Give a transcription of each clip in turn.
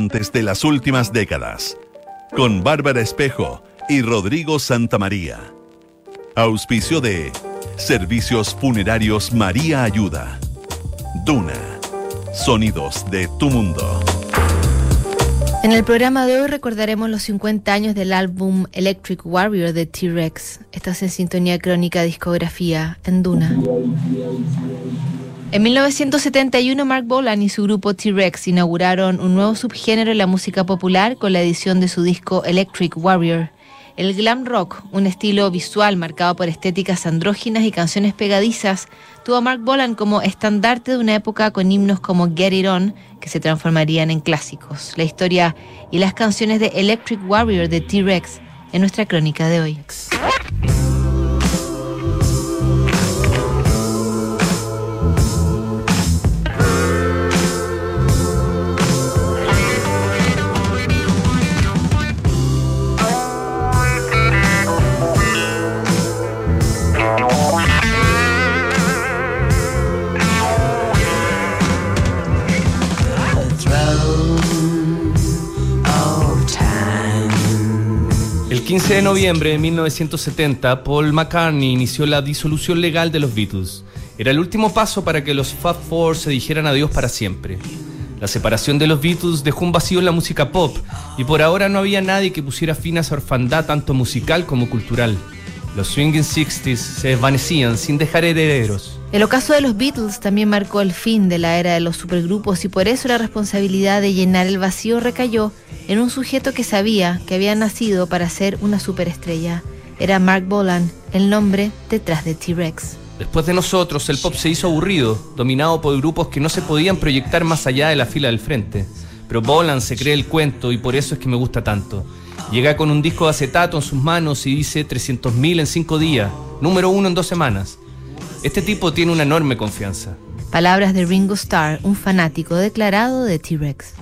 diamantes de las últimas décadas. Con Bárbara Espejo y Rodrigo Santamaría. Auspicio de Servicios Funerarios María Ayuda. Duna. Sonidos de tu mundo. En el programa de hoy recordaremos los 50 años del álbum Electric Warrior de T-Rex. Estás en sintonía crónica discografía en Duna. En 1971, Mark Bolan y su grupo T-Rex inauguraron un nuevo subgénero en la música popular con la edición de su disco Electric Warrior. El glam rock, un estilo visual marcado por estéticas andróginas y canciones pegadizas, tuvo a Mark Bolan como estandarte de una época con himnos como Get It On, que se transformarían en clásicos. La historia y las canciones de Electric Warrior de T-Rex en nuestra crónica de hoy. 15 de noviembre de 1970, Paul McCartney inició la disolución legal de los Beatles. Era el último paso para que los Fab Four se dijeran adiós para siempre. La separación de los Beatles dejó un vacío en la música pop y por ahora no había nadie que pusiera fin a esa orfandad tanto musical como cultural. Los Swinging Sixties se desvanecían sin dejar herederos. El ocaso de los Beatles también marcó el fin de la era de los supergrupos y por eso la responsabilidad de llenar el vacío recayó en un sujeto que sabía que había nacido para ser una superestrella. Era Mark Bolan, el nombre detrás de T-Rex. Después de nosotros, el pop se hizo aburrido, dominado por grupos que no se podían proyectar más allá de la fila del frente. Pero Bolan se cree el cuento y por eso es que me gusta tanto. Llega con un disco de acetato en sus manos y dice 300.000 en 5 días, número uno en dos semanas. Este tipo tiene una enorme confianza. Palabras de Ringo Starr, un fanático declarado de T-Rex.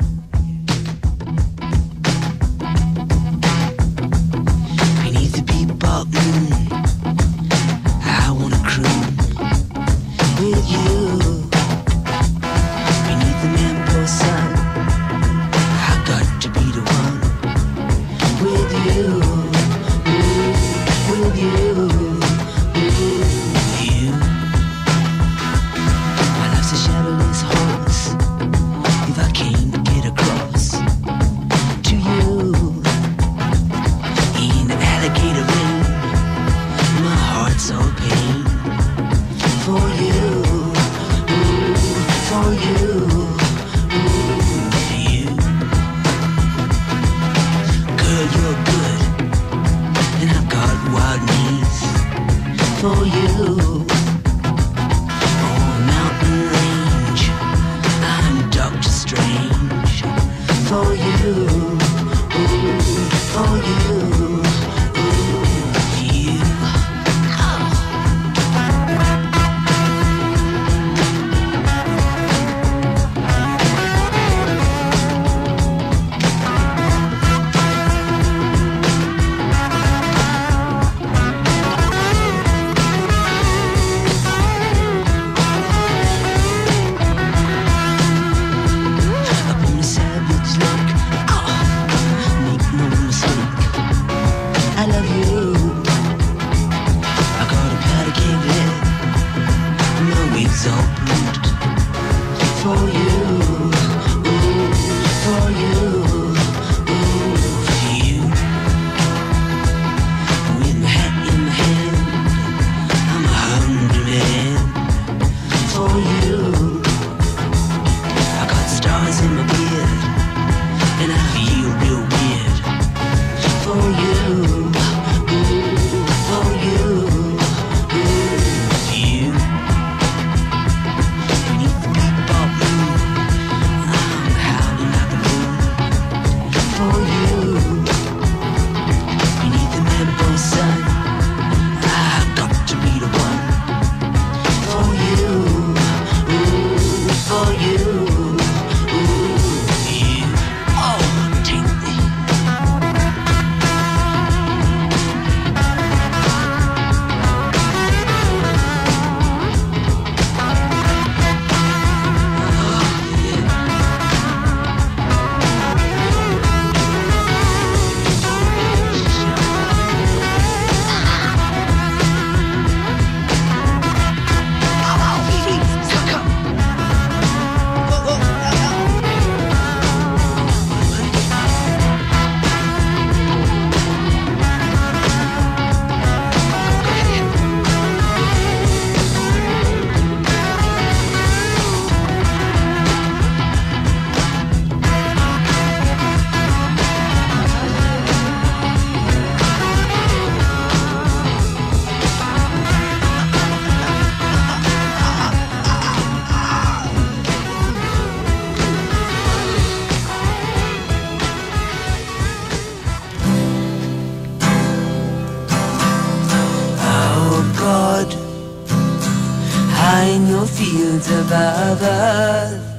Above us.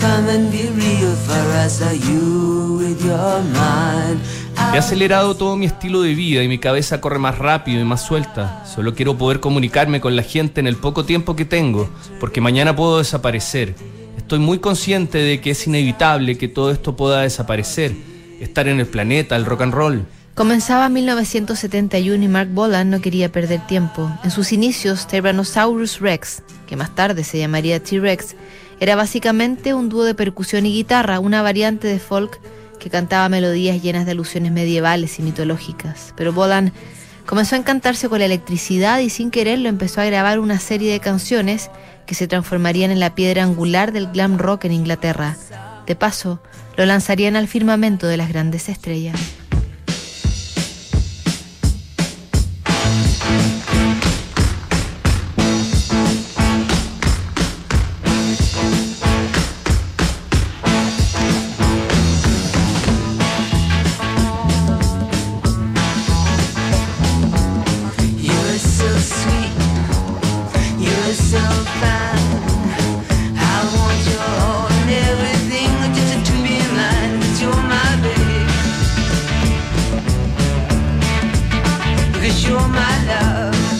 Come and be real for us, are you with your mind? He acelerado todo mi estilo de vida y mi cabeza corre más rápido y más suelta. Solo quiero poder comunicarme con la gente en el poco tiempo que tengo, porque mañana puedo desaparecer. Estoy muy consciente de que es inevitable que todo esto pueda desaparecer, estar en el planeta, el rock and roll. Comenzaba 1971 y Mark Bolan no quería perder tiempo. En sus inicios, Tyrannosaurus Rex, que más tarde se llamaría T-Rex, era básicamente un dúo de percusión y guitarra, una variante de folk que cantaba melodías llenas de alusiones medievales y mitológicas. Pero Bolan comenzó a encantarse con la electricidad y sin quererlo empezó a grabar una serie de canciones que se transformarían en la piedra angular del glam rock en Inglaterra. De paso, lo lanzarían al firmamento de las grandes estrellas. I love.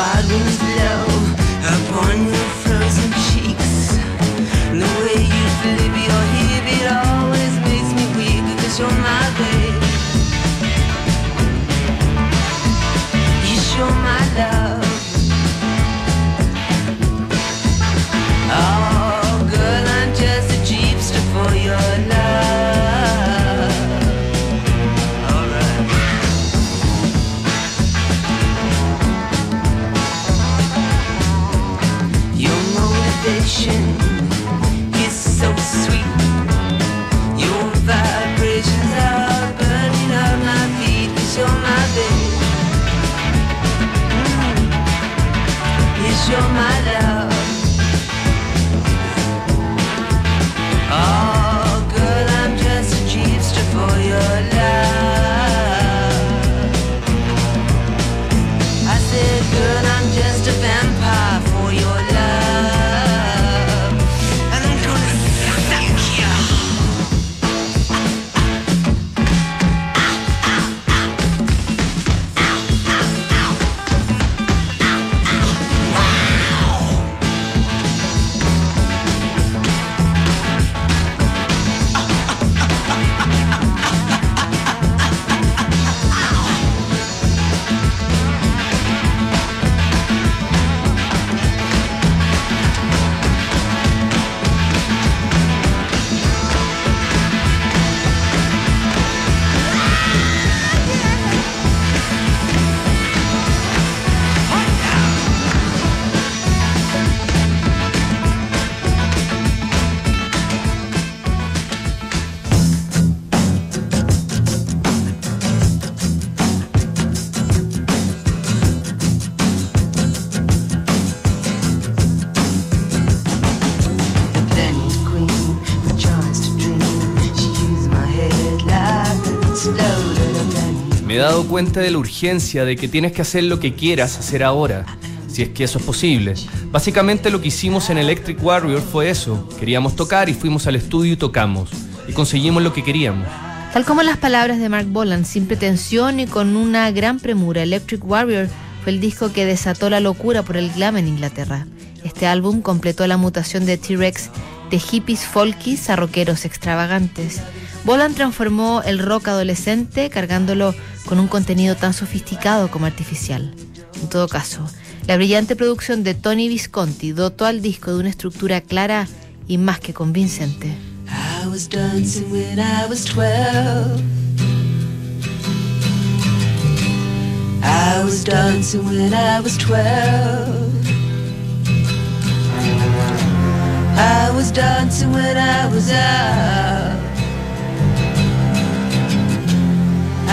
waters blow upon your frozen cheeks. The way you flip your it always makes me you're my baby. Dado cuenta de la urgencia de que tienes que hacer lo que quieras hacer ahora, si es que eso es posible. Básicamente lo que hicimos en Electric Warrior fue eso. Queríamos tocar y fuimos al estudio y tocamos. Y conseguimos lo que queríamos. Tal como las palabras de Mark Bolan, sin pretensión y con una gran premura, Electric Warrior fue el disco que desató la locura por el glam en Inglaterra. Este álbum completó la mutación de T-Rex de hippies folkies a rockeros extravagantes. Bolan transformó el rock adolescente cargándolo con un contenido tan sofisticado como artificial. En todo caso, la brillante producción de Tony Visconti dotó al disco de una estructura clara y más que convincente. I was dancing when I was 12. I was dancing when I was 12. I was dancing when I was out.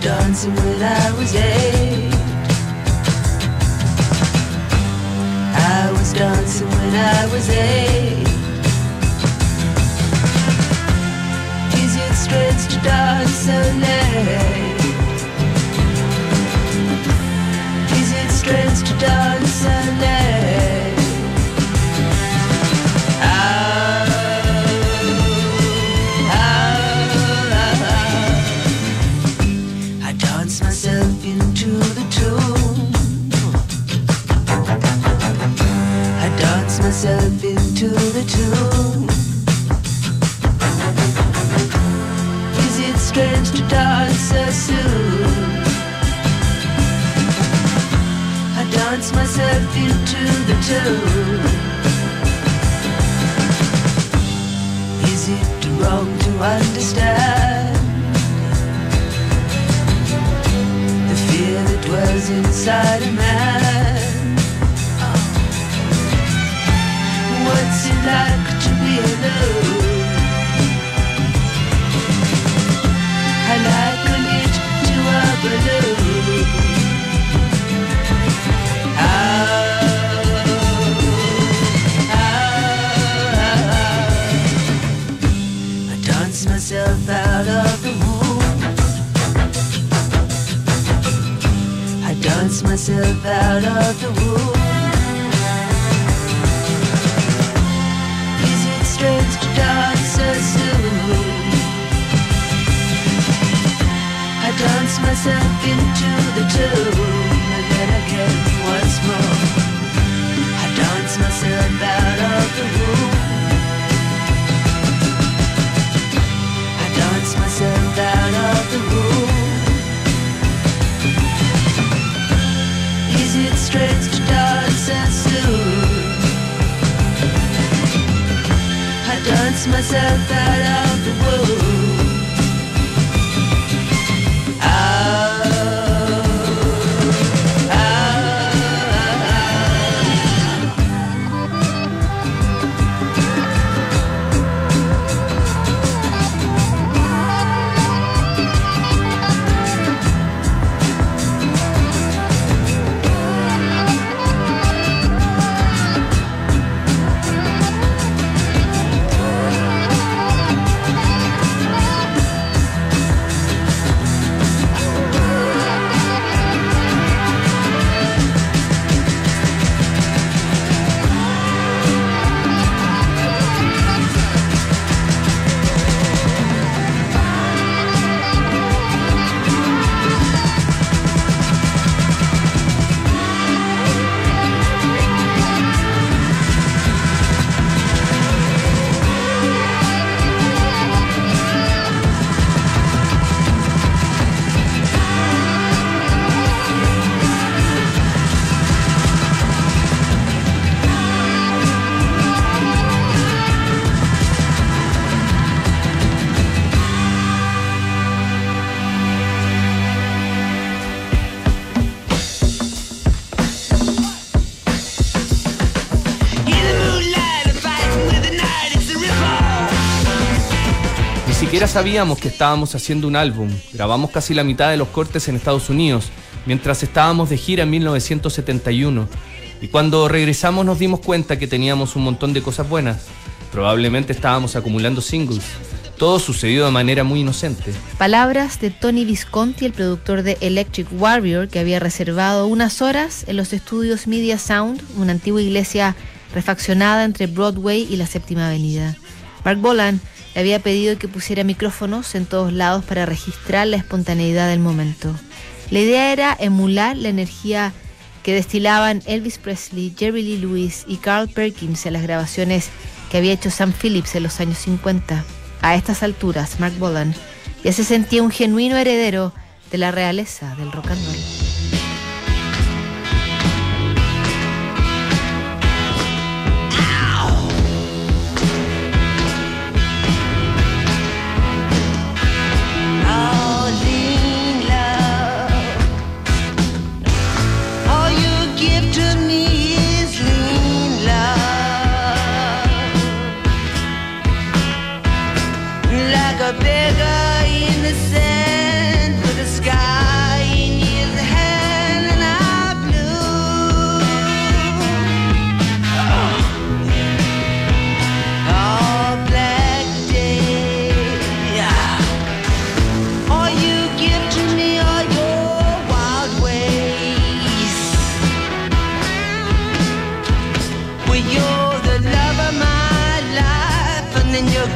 Dancing when I was eight. I was dancing when I was eight. streets to dance so late? Is it strange to dance so late? Myself out siquiera sabíamos que estábamos haciendo un álbum. Grabamos casi la mitad de los cortes en Estados Unidos, mientras estábamos de gira en 1971. Y cuando regresamos nos dimos cuenta que teníamos un montón de cosas buenas. Probablemente estábamos acumulando singles. Todo sucedió de manera muy inocente. Palabras de Tony Visconti, el productor de Electric Warrior, que había reservado unas horas en los estudios Media Sound, una antigua iglesia refaccionada entre Broadway y la Séptima Avenida. Mark Bolan le había pedido que pusiera micrófonos en todos lados para registrar la espontaneidad del momento. La idea era emular la energía que destilaban Elvis Presley, Jerry Lee Lewis y Carl Perkins en las grabaciones que había hecho Sam Phillips en los años 50. A estas alturas, Mark Bolan ya se sentía un genuino heredero de la realeza del rock and roll.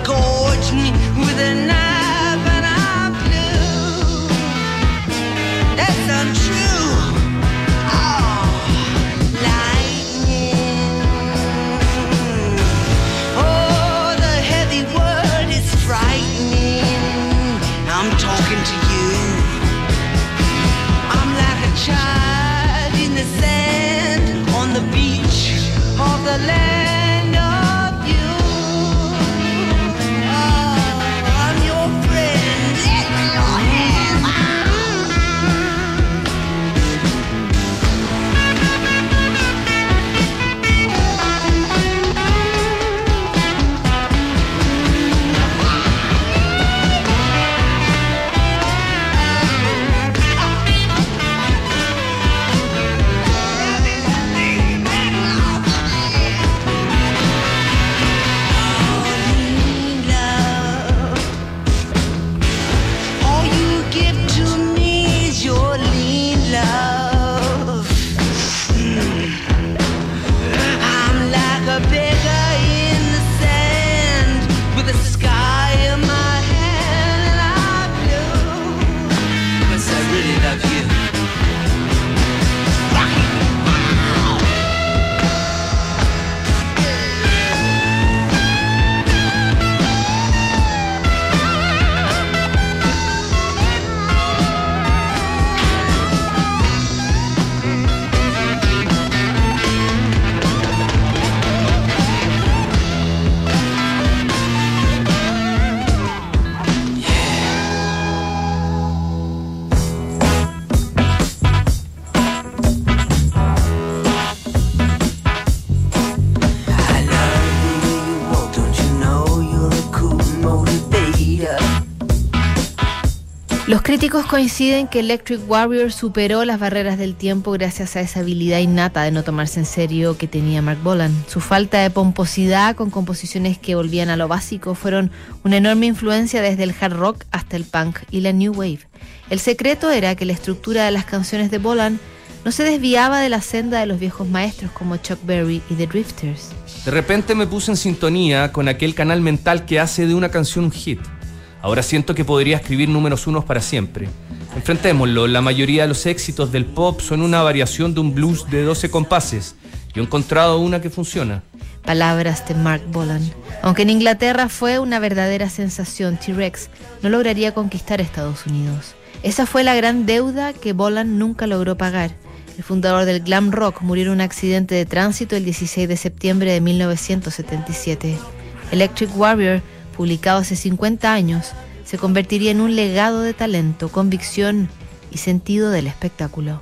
gorge me críticos coinciden que Electric Warrior superó las barreras del tiempo gracias a esa habilidad innata de no tomarse en serio que tenía Mark Bolan. Su falta de pomposidad con composiciones que volvían a lo básico fueron una enorme influencia desde el hard rock hasta el punk y la new wave. El secreto era que la estructura de las canciones de Bolan no se desviaba de la senda de los viejos maestros como Chuck Berry y The Drifters. De repente me puse en sintonía con aquel canal mental que hace de una canción un hit. Ahora siento que podría escribir números unos para siempre. Enfrentémoslo, la mayoría de los éxitos del pop son una variación de un blues de 12 compases. Yo he encontrado una que funciona. Palabras de Mark Bolan. Aunque en Inglaterra fue una verdadera sensación, T-Rex no lograría conquistar Estados Unidos. Esa fue la gran deuda que Bolan nunca logró pagar. El fundador del glam rock murió en un accidente de tránsito el 16 de septiembre de 1977. Electric Warrior publicado hace 50 años, se convertiría en un legado de talento, convicción y sentido del espectáculo.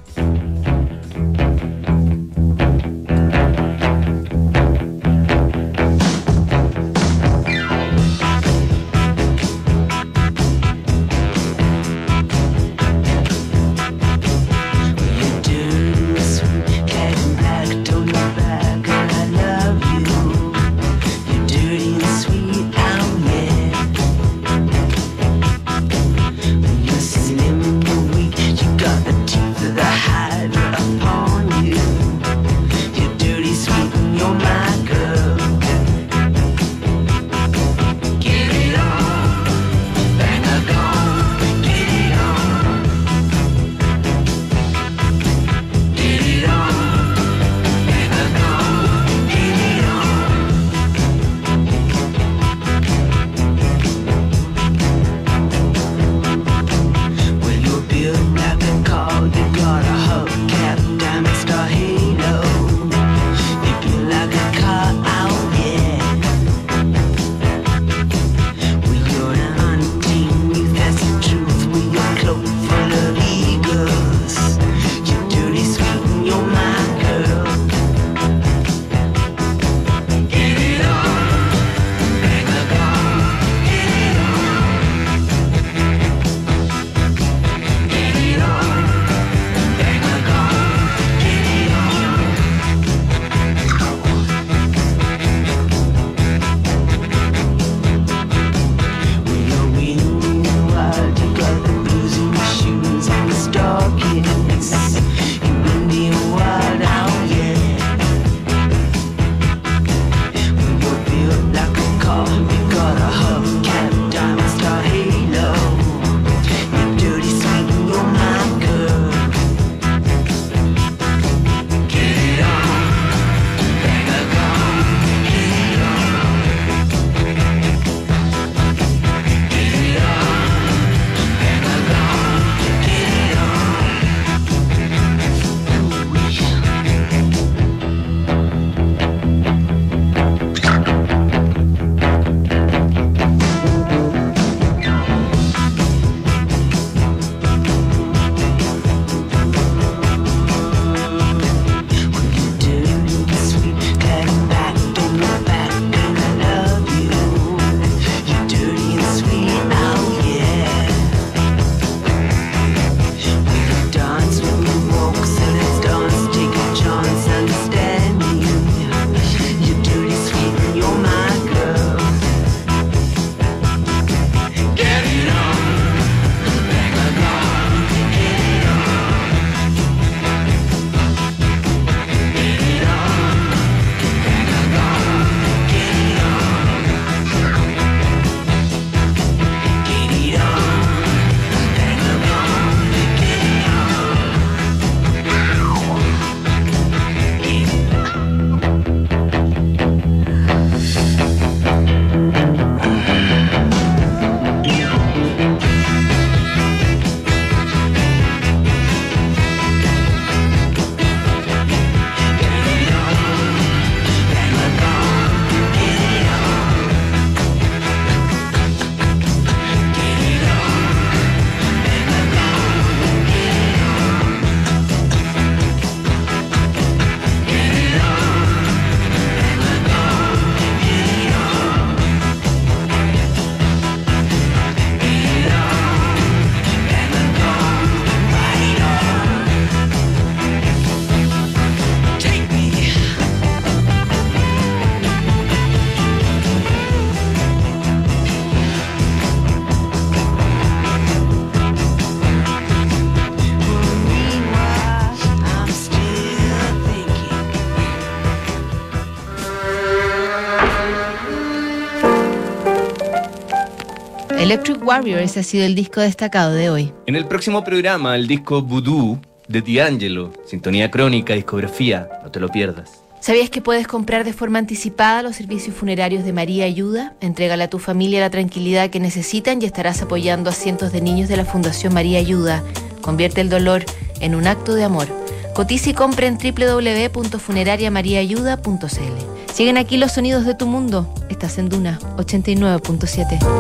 Electric Warrior, ese ha sido el disco destacado de hoy. En el próximo programa, el disco Voodoo de D'Angelo, sintonía crónica, discografía, no te lo pierdas. ¿Sabías que puedes comprar de forma anticipada los servicios funerarios de María Ayuda? Entrégale a tu familia la tranquilidad que necesitan y estarás apoyando a cientos de niños de la Fundación María Ayuda. Convierte el dolor en un acto de amor. Cotiza y compra en www.funerariamariaayuda.cl. Siguen aquí los sonidos de tu mundo. Estás en Duna 89.7.